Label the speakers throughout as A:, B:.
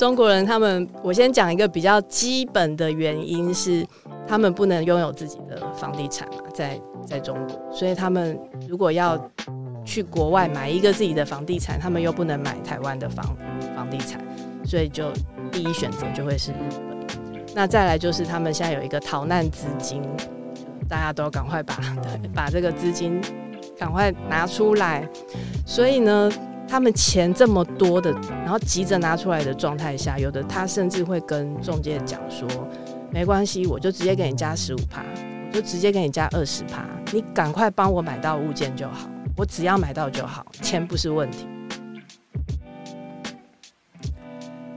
A: 中国人他们，我先讲一个比较基本的原因是，他们不能拥有自己的房地产嘛，在在中国，所以他们如果要去国外买一个自己的房地产，他们又不能买台湾的房房地产，所以就第一选择就会是日本。那再来就是他们现在有一个逃难资金，大家都赶快把把这个资金赶快拿出来，所以呢。他们钱这么多的，然后急着拿出来的状态下，有的他甚至会跟中介讲说：“没关系，我就直接给你加十五趴，我就直接给你加二十趴，你赶快帮我买到物件就好，我只要买到就好，钱不是问题。”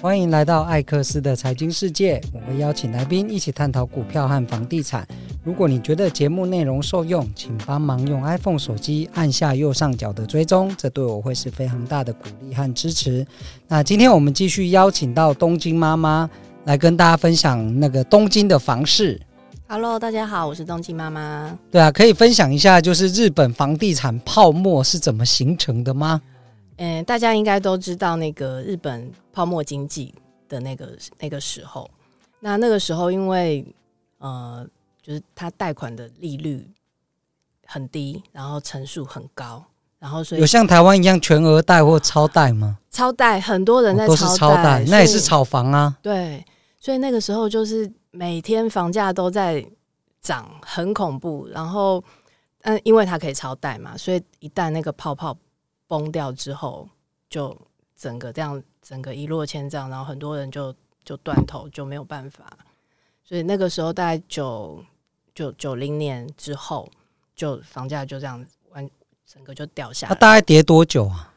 B: 欢迎来到艾克斯的财经世界，我会邀请来宾一起探讨股票和房地产。如果你觉得节目内容受用，请帮忙用 iPhone 手机按下右上角的追踪，这对我会是非常大的鼓励和支持。那今天我们继续邀请到东京妈妈来跟大家分享那个东京的房事。
A: Hello，大家好，我是东京妈妈。
B: 对啊，可以分享一下，就是日本房地产泡沫是怎么形成的吗？
A: 嗯、呃，大家应该都知道那个日本泡沫经济的那个那个时候，那那个时候因为呃。就是他贷款的利率很低，然后成数很高，然后所以
B: 有像台湾一样全额贷或超贷吗？
A: 超贷，很多人在超贷，
B: 都是超贷，那也是炒房啊。
A: 对，所以那个时候就是每天房价都在涨，很恐怖。然后，嗯，因为它可以超贷嘛，所以一旦那个泡泡崩掉之后，就整个这样，整个一落千丈，然后很多人就就断头，就没有办法。所以那个时候大概九。就九零年之后，就房价就这样完，整个就掉下来。
B: 它大概跌多久啊？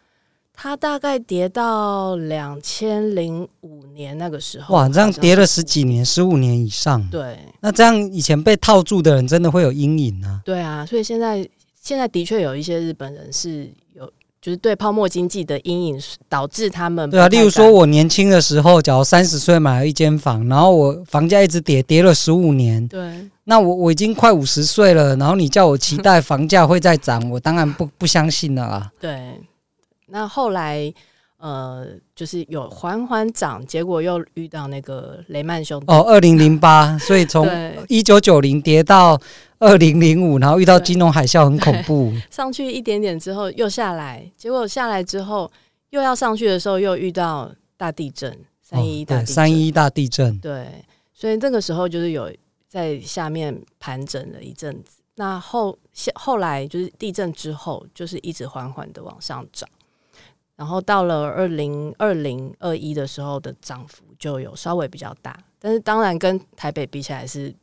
A: 它大概跌到两千零五年那个时候。
B: 哇，这样跌了十几年，十五年以上。
A: 对，
B: 那这样以前被套住的人，真的会有阴影啊。
A: 对啊，所以现在现在的确有一些日本人是有。就是对泡沫经济的阴影导致他们
B: 对啊，例如说我年轻的时候，假如三十岁买了一间房，然后我房价一直跌，跌了十五年，
A: 对，
B: 那我我已经快五十岁了，然后你叫我期待房价会再涨，我当然不不相信了啊。
A: 对，那后来呃，就是有缓缓涨，结果又遇到那个雷曼兄弟哦，
B: 二零零八，所以从一九九零跌到。二零零五，然后遇到金融海啸，很恐怖。
A: 上去一点点之后又下来，结果下来之后又要上去的时候又遇到大地震，三一大地震，
B: 哦，三一大地震。
A: 对，所以那个时候就是有在下面盘整了一阵子。那后后来就是地震之后，就是一直缓缓的往上涨，然后到了二零二零二一的时候的涨幅就有稍微比较大，但是当然跟台北比起来是。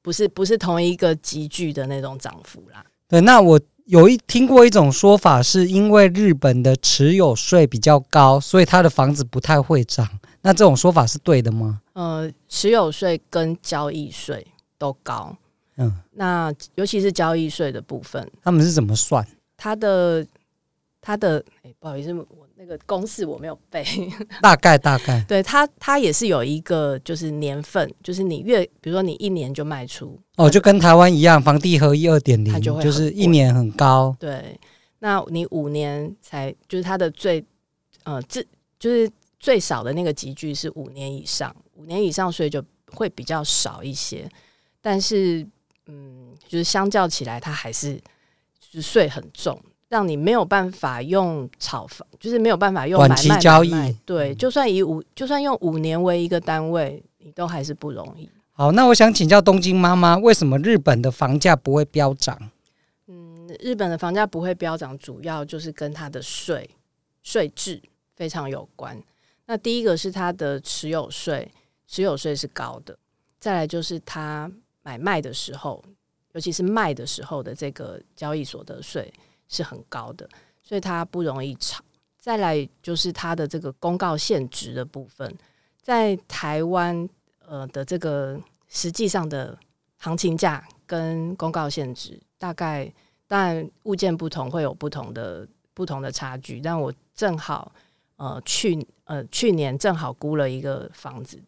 A: 不是不是同一个级距的那种涨幅啦。
B: 对，那我有一听过一种说法，是因为日本的持有税比较高，所以他的房子不太会涨。那这种说法是对的吗？
A: 呃，持有税跟交易税都高。嗯，那尤其是交易税的部分，
B: 他们是怎么算？
A: 他的他的，哎，不好意思，我。那个公式我没有背，
B: 大 概大概，
A: 对它它也是有一个就是年份，就是你越比如说你一年就卖出
B: 哦，就跟台湾一样，房地合一二点零，就是一年很高。
A: 对，那你五年才就是它的最呃最就是最少的那个集聚是五年以上，五年以上所以就会比较少一些，但是嗯，就是相较起来，它还是就是税很重。让你没有办法用炒房，就是没有办法用买卖，
B: 短期交易。
A: 对，就算以五，就算用五年为一个单位，你都还是不容易。
B: 好，那我想请教东京妈妈，为什么日本的房价不会飙涨？
A: 嗯，日本的房价不会飙涨，主要就是跟它的税税制非常有关。那第一个是它的持有税，持有税是高的；再来就是它买卖的时候，尤其是卖的时候的这个交易所得税。是很高的，所以它不容易炒。再来就是它的这个公告限值的部分，在台湾呃的这个实际上的行情价跟公告限值，大概当然物件不同会有不同的不同的差距。但我正好呃去呃去年正好估了一个房子，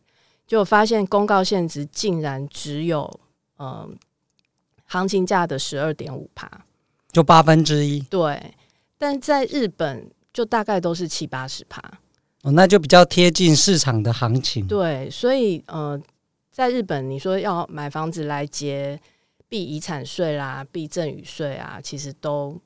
A: 就发现公告限值竟然只有呃行情价的十二点五趴。
B: 就八分之一，
A: 对，但在日本就大概都是七八十趴，
B: 哦，那就比较贴近市场的行情。
A: 对，所以呃，在日本，你说要买房子来结避遗产税啦、避赠与税啊，其实都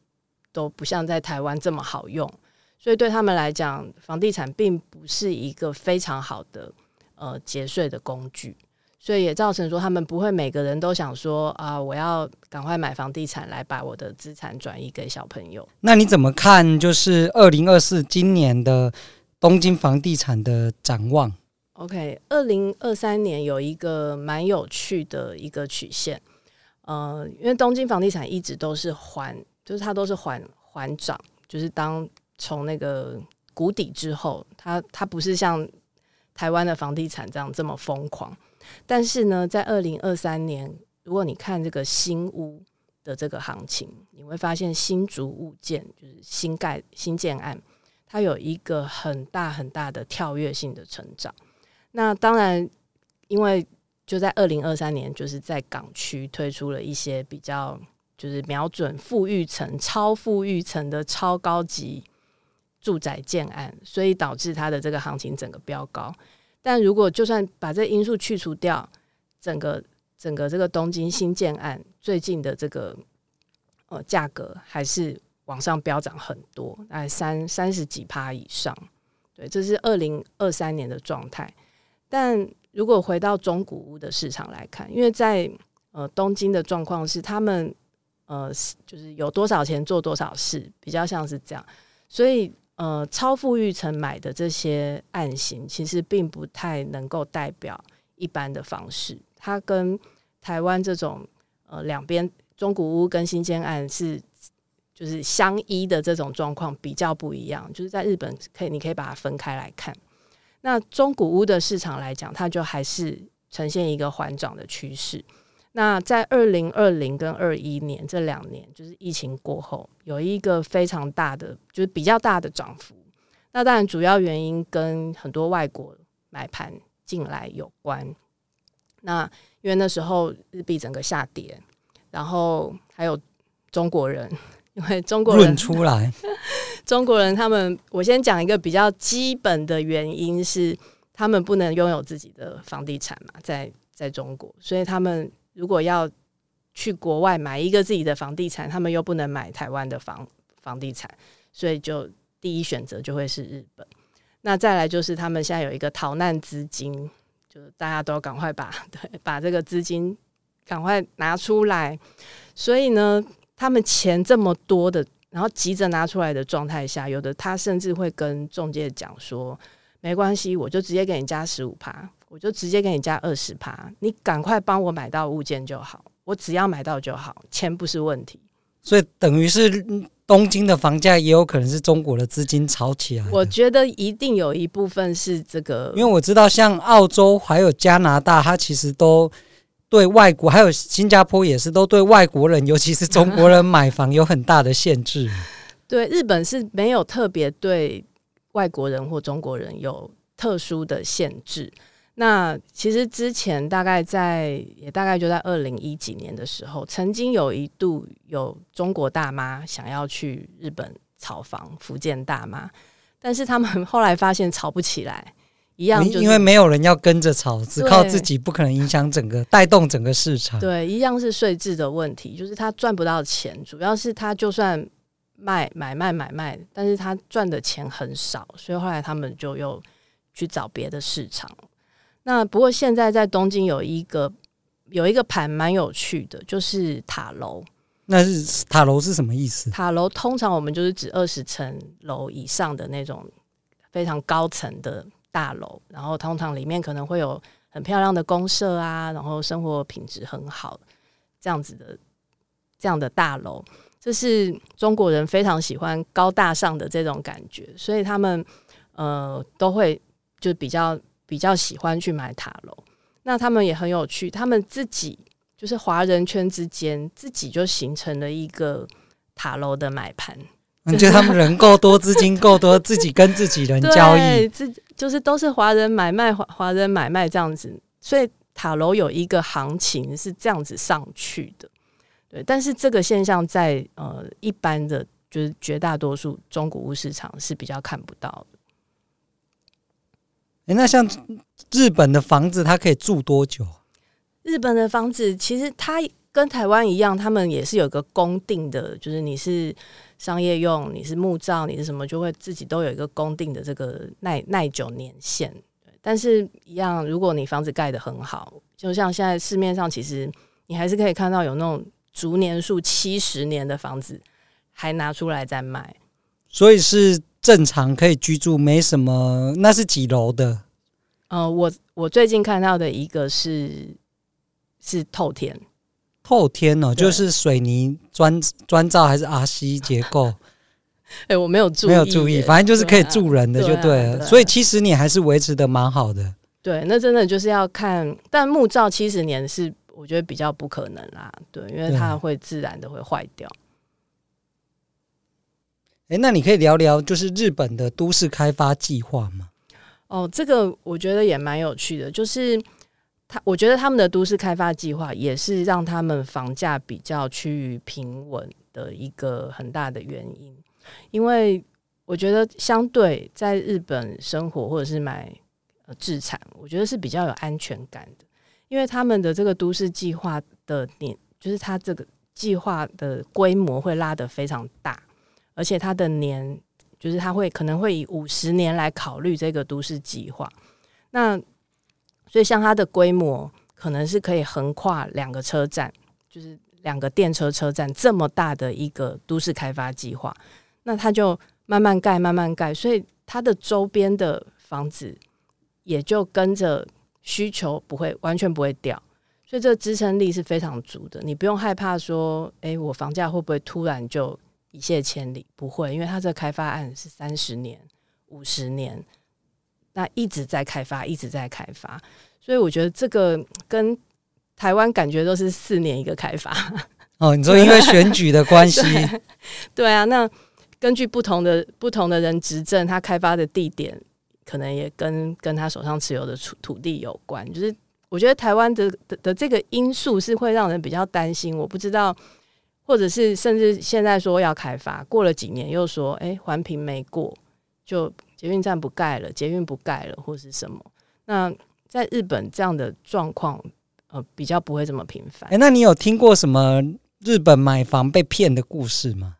A: 都不像在台湾这么好用。所以对他们来讲，房地产并不是一个非常好的呃节税的工具。所以也造成说，他们不会每个人都想说啊，我要赶快买房地产来把我的资产转移给小朋友。
B: 那你怎么看？就是二零二四今年的东京房地产的展望
A: ？OK，二零二三年有一个蛮有趣的一个曲线，呃，因为东京房地产一直都是缓，就是它都是缓缓涨，就是当从那个谷底之后，它它不是像台湾的房地产这样这么疯狂。但是呢，在二零二三年，如果你看这个新屋的这个行情，你会发现新筑物件就是新盖新建案，它有一个很大很大的跳跃性的成长。那当然，因为就在二零二三年，就是在港区推出了一些比较就是瞄准富裕层、超富裕层的超高级住宅建案，所以导致它的这个行情整个飙高。但如果就算把这因素去除掉，整个整个这个东京新建案最近的这个呃价格还是往上飙涨很多，大概三三十几趴以上。对，这是二零二三年的状态。但如果回到中古屋的市场来看，因为在呃东京的状况是他们呃就是有多少钱做多少事，比较像是这样，所以。呃，超富裕层买的这些案型，其实并不太能够代表一般的房市。它跟台湾这种呃两边中古屋跟新建案是就是相依的这种状况比较不一样。就是在日本可以，你可以把它分开来看。那中古屋的市场来讲，它就还是呈现一个缓涨的趋势。那在二零二零跟二一年这两年，就是疫情过后，有一个非常大的，就是比较大的涨幅。那当然，主要原因跟很多外国买盘进来有关。那因为那时候日币整个下跌，然后还有中国人，因为中国人
B: 出来，
A: 中国人他们，我先讲一个比较基本的原因是，他们不能拥有自己的房地产嘛，在在中国，所以他们。如果要去国外买一个自己的房地产，他们又不能买台湾的房房地产，所以就第一选择就会是日本。那再来就是他们现在有一个逃难资金，就是大家都赶快把 对把这个资金赶快拿出来。所以呢，他们钱这么多的，然后急着拿出来的状态下，有的他甚至会跟中介讲说：“没关系，我就直接给你加十五趴。”我就直接给你加二十趴，你赶快帮我买到物件就好，我只要买到就好，钱不是问题。
B: 所以等于是东京的房价也有可能是中国的资金炒起来。
A: 我觉得一定有一部分是这个，
B: 因为我知道像澳洲还有加拿大，它其实都对外国，还有新加坡也是都对外国人，尤其是中国人买房有很大的限制。
A: 对，日本是没有特别对外国人或中国人有特殊的限制。那其实之前大概在也大概就在二零一几年的时候，曾经有一度有中国大妈想要去日本炒房，福建大妈，但是他们 后来发现炒不起来，一样就是
B: 因为没有人要跟着炒，只靠自己不可能影响整个带动整个市场。
A: 对，一样是税制的问题，就是他赚不到钱，主要是他就算卖买卖买卖，但是他赚的钱很少，所以后来他们就又去找别的市场。那不过现在在东京有一个有一个盘蛮有趣的，就是塔楼。
B: 那是塔楼是什么意思？
A: 塔楼通常我们就是指二十层楼以上的那种非常高层的大楼，然后通常里面可能会有很漂亮的公社啊，然后生活品质很好这样子的这样的大楼，这是中国人非常喜欢高大上的这种感觉，所以他们呃都会就比较。比较喜欢去买塔楼，那他们也很有趣，他们自己就是华人圈之间自己就形成了一个塔楼的买盘。
B: 你觉得他们人够多，资金够多，自己跟自己人交易，
A: 自就是都是华人买卖，华华人买卖这样子，所以塔楼有一个行情是这样子上去的。对，但是这个现象在呃一般的就是绝大多数中古物市场是比较看不到的。
B: 哎，那像日本的房子，它可以住多久？
A: 日本的房子其实它跟台湾一样，他们也是有个公定的，就是你是商业用，你是木造，你是什么，就会自己都有一个公定的这个耐耐久年限。但是，一样，如果你房子盖得很好，就像现在市面上，其实你还是可以看到有那种逐年数七十年的房子，还拿出来在卖。
B: 所以是正常可以居住，没什么。那是几楼的？
A: 呃，我我最近看到的一个是是透天，
B: 透天哦，就是水泥砖砖造还是 RC 结构？
A: 哎、欸，我没有注意，
B: 没有注意，反正就是可以住人的就对了。所以其实你还是维持的蛮好的。
A: 对，那真的就是要看，但木造七十年是我觉得比较不可能啦。对，因为它会自然的会坏掉。
B: 哎、那你可以聊聊就是日本的都市开发计划吗？
A: 哦，这个我觉得也蛮有趣的，就是他，我觉得他们的都市开发计划也是让他们房价比较趋于平稳的一个很大的原因。因为我觉得，相对在日本生活或者是买呃自产，我觉得是比较有安全感的。因为他们的这个都市计划的年，就是它这个计划的规模会拉得非常大，而且它的年，就是它会可能会以五十年来考虑这个都市计划。那所以像它的规模，可能是可以横跨两个车站，就是两个电车车站这么大的一个都市开发计划。那它就慢慢盖，慢慢盖，所以它的周边的房子也就跟着需求不会完全不会掉，所以这个支撑力是非常足的。你不用害怕说，诶，我房价会不会突然就一泻千里？不会，因为它这个开发案是三十年、五十年，那一直在开发，一直在开发，所以我觉得这个跟台湾感觉都是四年一个开发。
B: 哦，你说因为选举的关系？
A: 对，对啊，那。根据不同的不同的人执政，他开发的地点可能也跟跟他手上持有的土土地有关。就是我觉得台湾的的的这个因素是会让人比较担心。我不知道，或者是甚至现在说要开发，过了几年又说，哎，环评没过，就捷运站不盖了，捷运不盖了，或是什么？那在日本这样的状况，呃，比较不会这么频繁。
B: 哎，那你有听过什么日本买房被骗的故事吗？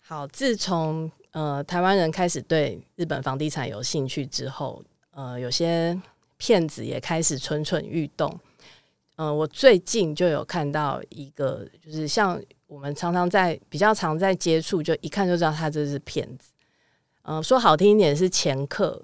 A: 好，自从呃台湾人开始对日本房地产有兴趣之后，呃，有些骗子也开始蠢蠢欲动。呃，我最近就有看到一个，就是像我们常常在比较常在接触，就一看就知道他这是骗子。呃，说好听一点是掮客，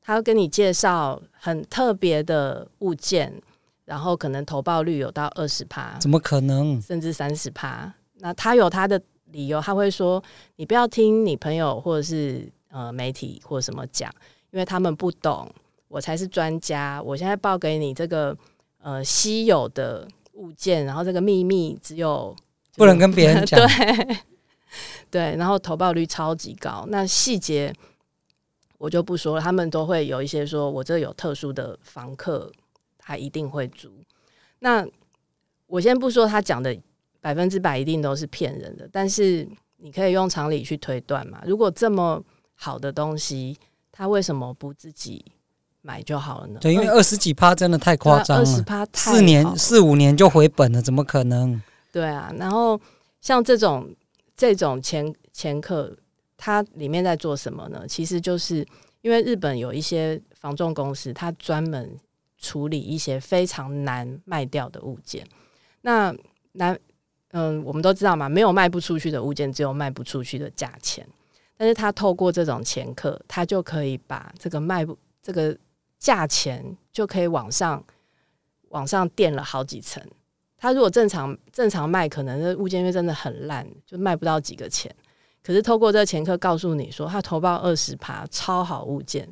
A: 他会跟你介绍很特别的物件，然后可能投报率有到二十趴，
B: 怎么可能？
A: 甚至三十趴？那他有他的。理由他会说：“你不要听你朋友或者是呃媒体或者什么讲，因为他们不懂，我才是专家。我现在报给你这个呃稀有的物件，然后这个秘密只有
B: 不能跟别人讲。
A: 对对，然后投报率超级高。那细节我就不说了，他们都会有一些说，我这有特殊的房客，他一定会租。那我先不说他讲的。”百分之百一定都是骗人的，但是你可以用常理去推断嘛。如果这么好的东西，他为什么不自己买就好了呢？
B: 对，因为二十几趴真的太夸张了，二十趴四年四五年就回本了，怎么可能？
A: 对啊，然后像这种这种前前客，它里面在做什么呢？其实就是因为日本有一些房仲公司，它专门处理一些非常难卖掉的物件，那难。嗯，我们都知道嘛，没有卖不出去的物件，只有卖不出去的价钱。但是他透过这种前客，他就可以把这个卖不这个价钱就可以往上往上垫了好几层。他如果正常正常卖，可能这物件因为真的很烂，就卖不到几个钱。可是透过这个前客告诉你说，他投报二十趴超好物件，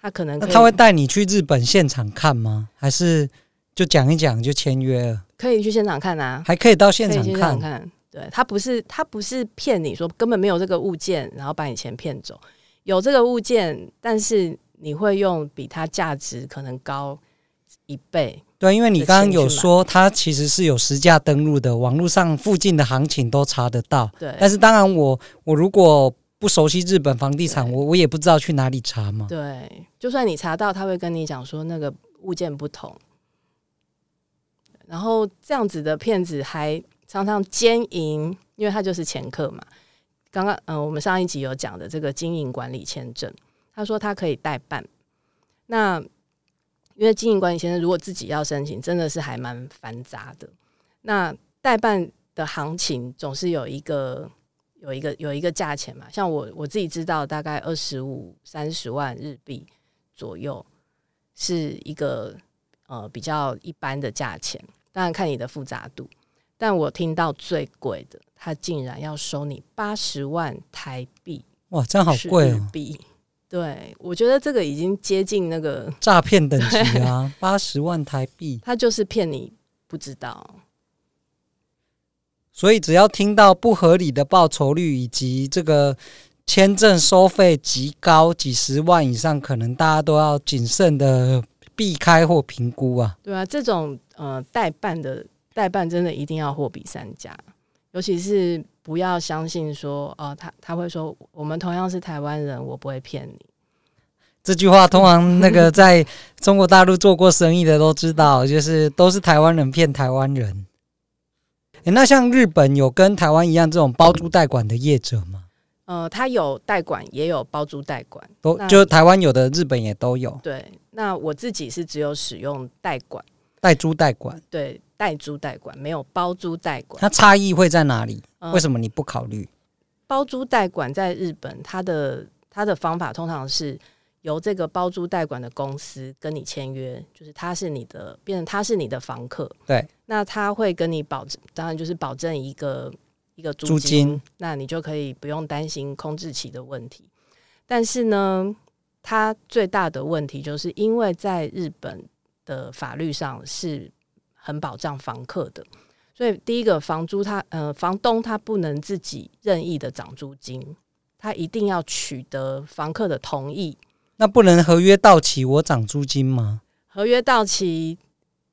A: 他可能
B: 他会带你去日本现场看吗？还是就讲一讲就签约了？
A: 可以去现场看啊，
B: 还可以到现场看。
A: 看，对，他不是他不是骗你说根本没有这个物件，然后把你钱骗走。有这个物件，但是你会用比它价值可能高一倍。
B: 对，因为你刚刚有说它其实是有实价登录的，网络上附近的行情都查得到。
A: 对，
B: 但是当然我我如果不熟悉日本房地产，我我也不知道去哪里查嘛。
A: 对，就算你查到，他会跟你讲说那个物件不同。然后这样子的骗子还常常兼营，因为他就是掮客嘛。刚刚嗯、呃，我们上一集有讲的这个经营管理签证，他说他可以代办。那因为经营管理先生如果自己要申请，真的是还蛮繁杂的。那代办的行情总是有一个。有一个有一个价钱嘛，像我我自己知道，大概二十五三十万日币左右是一个呃比较一般的价钱，当然看你的复杂度。但我听到最贵的，他竟然要收你八十万台币，
B: 哇，这样好贵哦！
A: 币，对，我觉得这个已经接近那个
B: 诈骗等级啊，八十万台币，
A: 他就是骗你不知道。
B: 所以，只要听到不合理的报酬率以及这个签证收费极高，几十万以上，可能大家都要谨慎的避开或评估啊。
A: 对啊，这种呃代办的代办，真的一定要货比三家，尤其是不要相信说哦、呃，他他会说我们同样是台湾人，我不会骗你。
B: 这句话通常那个在中国大陆做过生意的都知道，就是都是台湾人骗台湾人。诶、那像日本有跟台湾一样这种包租代管的业者吗？
A: 呃，他有代管，也有包租代管，
B: 都就台湾有的，日本也都有。
A: 对，那我自己是只有使用代管、
B: 代租代管，
A: 对，代租代管没有包租代管。
B: 它差异会在哪里？呃、为什么你不考虑？
A: 包租代管在日本，它的它的方法通常是。由这个包租代管的公司跟你签约，就是他是你的，变成他是你的房客。
B: 对，
A: 那他会跟你保证，当然就是保证一个一个租金，租金，那你就可以不用担心空置期的问题。但是呢，它最大的问题就是因为在日本的法律上是很保障房客的，所以第一个房租他呃房东他不能自己任意的涨租金，他一定要取得房客的同意。
B: 那不能合约到期我涨租金吗？
A: 合约到期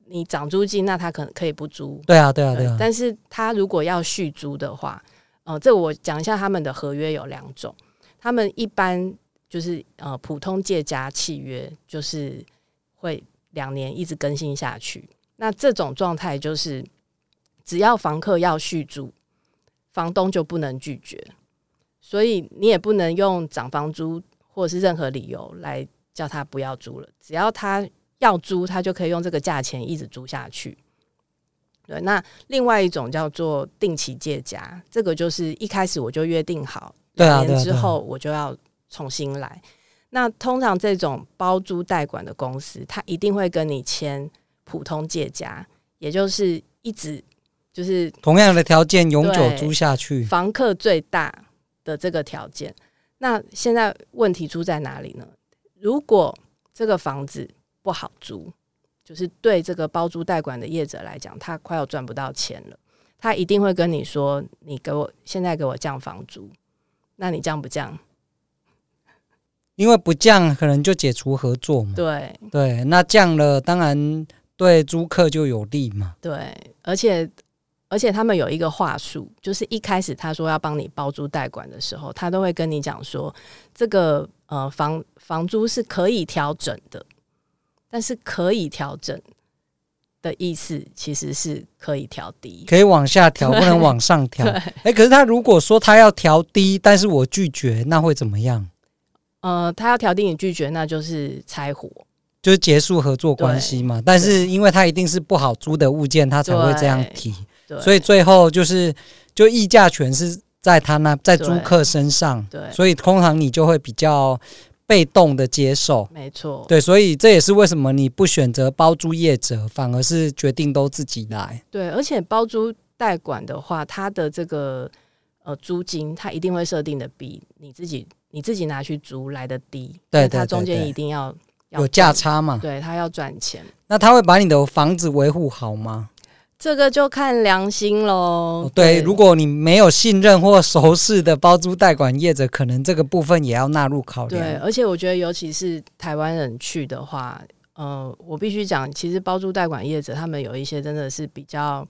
A: 你涨租金，那他可能可以不租。
B: 对啊，对啊，对啊。
A: 但是他如果要续租的话，呃，这我讲一下他们的合约有两种。他们一般就是呃普通借家契约，就是会两年一直更新下去。那这种状态就是只要房客要续租，房东就不能拒绝，所以你也不能用涨房租。或者是任何理由来叫他不要租了，只要他要租，他就可以用这个价钱一直租下去。对，那另外一种叫做定期借家，这个就是一开始我就约定好，两年之后我就要重新来。那通常这种包租代管的公司，他一定会跟你签普通借家，也就是一直就是
B: 同样的条件永久租下去，
A: 房客最大的这个条件。那现在问题出在哪里呢？如果这个房子不好租，就是对这个包租代管的业者来讲，他快要赚不到钱了。他一定会跟你说：“你给我现在给我降房租。”那你降不降？
B: 因为不降，可能就解除合作嘛。
A: 对
B: 对，那降了，当然对租客就有利嘛。
A: 对，而且。而且他们有一个话术，就是一开始他说要帮你包租代管的时候，他都会跟你讲说，这个呃房房租是可以调整的，但是可以调整的意思其实是可以调低，
B: 可以往下调，不能往上调。哎、欸，可是他如果说他要调低，但是我拒绝，那会怎么样？
A: 呃，他要调低你拒绝，那就是拆伙，
B: 就是结束合作关系嘛。但是因为他一定是不好租的物件，他才会这样提。所以最后就是，就议价权是在他那，在租客身上。对，所以通常你就会比较被动的接受。
A: 没错。对，
B: 所以这也是为什么你不选择包租业者，反而是决定都自己来。
A: 对，而且包租代管的话，它的这个呃租金，它一定会设定的比你自己你自己拿去租来的低。对，它中间一定，要
B: 有价差嘛？
A: 对，他要赚钱。
B: 那他会把你的房子维护好吗？
A: 这个就看良心喽。
B: 对，如果你没有信任或熟识的包租代管业者，可能这个部分也要纳入考量。
A: 对，而且我觉得，尤其是台湾人去的话，呃，我必须讲，其实包租代管业者他们有一些真的是比较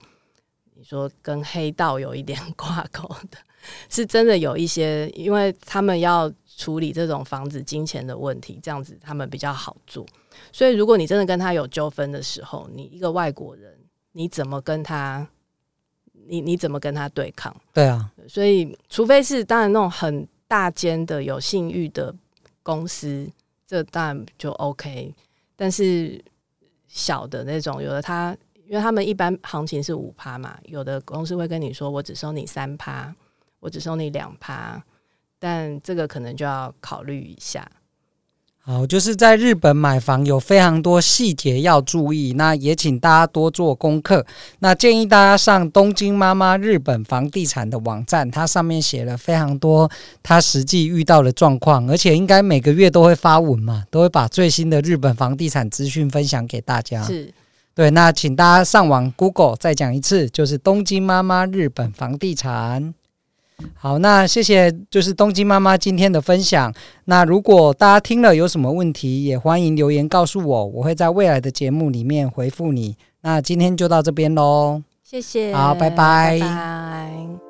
A: 你说跟黑道有一点挂钩的，是真的有一些，因为他们要处理这种房子金钱的问题，这样子他们比较好做。所以，如果你真的跟他有纠纷的时候，你一个外国人，你怎么跟他？你你怎么跟他对抗？
B: 对啊，
A: 所以除非是当然那种很大间的有信誉的公司，这当然就 OK。但是小的那种，有的他，因为他们一般行情是五趴嘛，有的公司会跟你说，我只收你三趴，我只收你两趴，但这个可能就要考虑一下。
B: 好，就是在日本买房有非常多细节要注意，那也请大家多做功课。那建议大家上东京妈妈日本房地产的网站，它上面写了非常多他实际遇到的状况，而且应该每个月都会发文嘛，都会把最新的日本房地产资讯分享给大家。
A: 是，
B: 对，那请大家上网 Google 再讲一次，就是东京妈妈日本房地产。好，那谢谢，就是东京妈妈今天的分享。那如果大家听了有什么问题，也欢迎留言告诉我，我会在未来的节目里面回复你。那今天就到这边喽，
A: 谢谢，
B: 好，拜拜。
A: 拜拜。